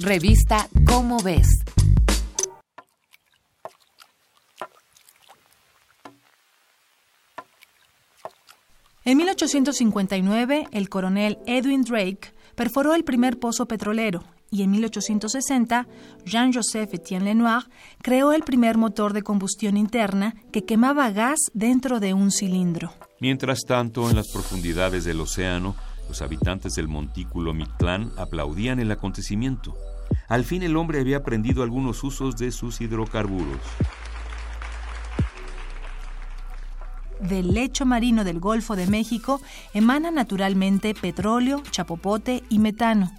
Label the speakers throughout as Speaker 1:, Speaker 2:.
Speaker 1: Revista Cómo ves.
Speaker 2: En 1859, el coronel Edwin Drake perforó el primer pozo petrolero y en 1860, Jean-Joseph Etienne Lenoir creó el primer motor de combustión interna que quemaba gas dentro de un cilindro.
Speaker 3: Mientras tanto, en las profundidades del océano, los habitantes del montículo Mictlán aplaudían el acontecimiento. Al fin el hombre había aprendido algunos usos de sus hidrocarburos.
Speaker 2: Del lecho marino del Golfo de México emana naturalmente petróleo, chapopote y metano.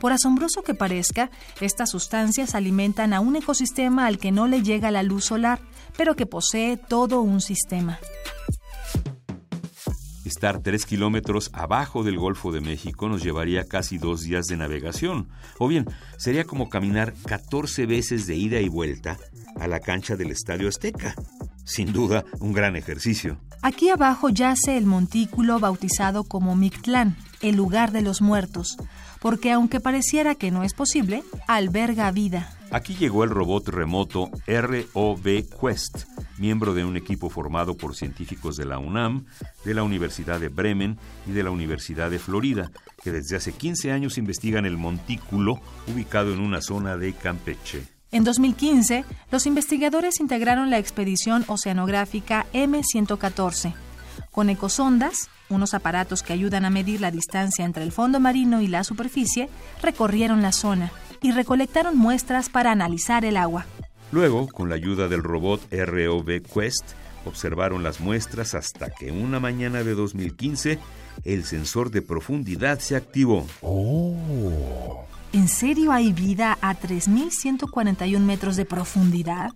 Speaker 2: Por asombroso que parezca, estas sustancias alimentan a un ecosistema al que no le llega la luz solar, pero que posee todo un sistema.
Speaker 3: Estar tres kilómetros abajo del Golfo de México nos llevaría casi dos días de navegación, o bien sería como caminar 14 veces de ida y vuelta a la cancha del Estadio Azteca. Sin duda, un gran ejercicio.
Speaker 2: Aquí abajo yace el montículo bautizado como Mictlán, el lugar de los muertos, porque aunque pareciera que no es posible, alberga vida.
Speaker 3: Aquí llegó el robot remoto ROV Quest, miembro de un equipo formado por científicos de la UNAM, de la Universidad de Bremen y de la Universidad de Florida, que desde hace 15 años investigan el montículo ubicado en una zona de Campeche.
Speaker 2: En 2015, los investigadores integraron la expedición oceanográfica M114. Con ecosondas, unos aparatos que ayudan a medir la distancia entre el fondo marino y la superficie, recorrieron la zona y recolectaron muestras para analizar el agua.
Speaker 3: Luego, con la ayuda del robot ROV Quest, observaron las muestras hasta que una mañana de 2015 el sensor de profundidad se activó.
Speaker 2: ¿En serio hay vida a 3.141 metros de profundidad?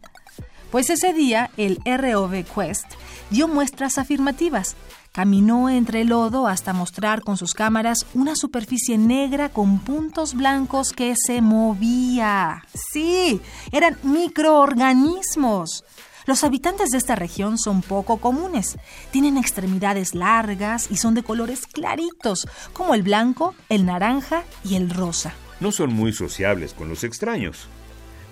Speaker 2: Pues ese día el ROV Quest dio muestras afirmativas. Caminó entre el lodo hasta mostrar con sus cámaras una superficie negra con puntos blancos que se movía. Sí, eran microorganismos. Los habitantes de esta región son poco comunes. Tienen extremidades largas y son de colores claritos, como el blanco, el naranja y el rosa
Speaker 3: no son muy sociables con los extraños.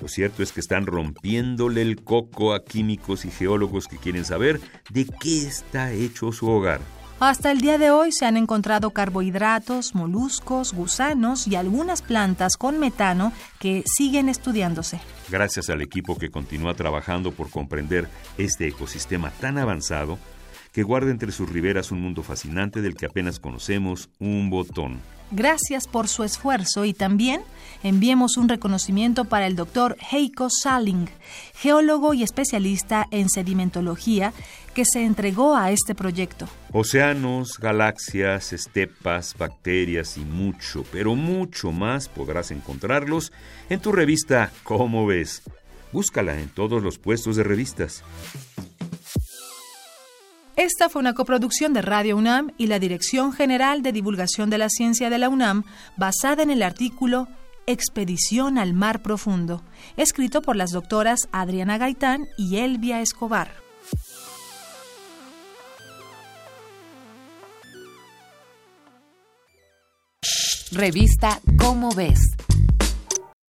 Speaker 3: Lo cierto es que están rompiéndole el coco a químicos y geólogos que quieren saber de qué está hecho su hogar.
Speaker 2: Hasta el día de hoy se han encontrado carbohidratos, moluscos, gusanos y algunas plantas con metano que siguen estudiándose.
Speaker 3: Gracias al equipo que continúa trabajando por comprender este ecosistema tan avanzado, que guarda entre sus riberas un mundo fascinante del que apenas conocemos un botón.
Speaker 2: Gracias por su esfuerzo y también enviemos un reconocimiento para el doctor Heiko Saling, geólogo y especialista en sedimentología, que se entregó a este proyecto.
Speaker 3: Océanos, galaxias, estepas, bacterias y mucho, pero mucho más podrás encontrarlos en tu revista ¿Cómo ves? Búscala en todos los puestos de revistas.
Speaker 2: Esta fue una coproducción de Radio UNAM y la Dirección General de Divulgación de la Ciencia de la UNAM, basada en el artículo Expedición al Mar Profundo, escrito por las doctoras Adriana Gaitán y Elvia Escobar.
Speaker 1: Revista Cómo ves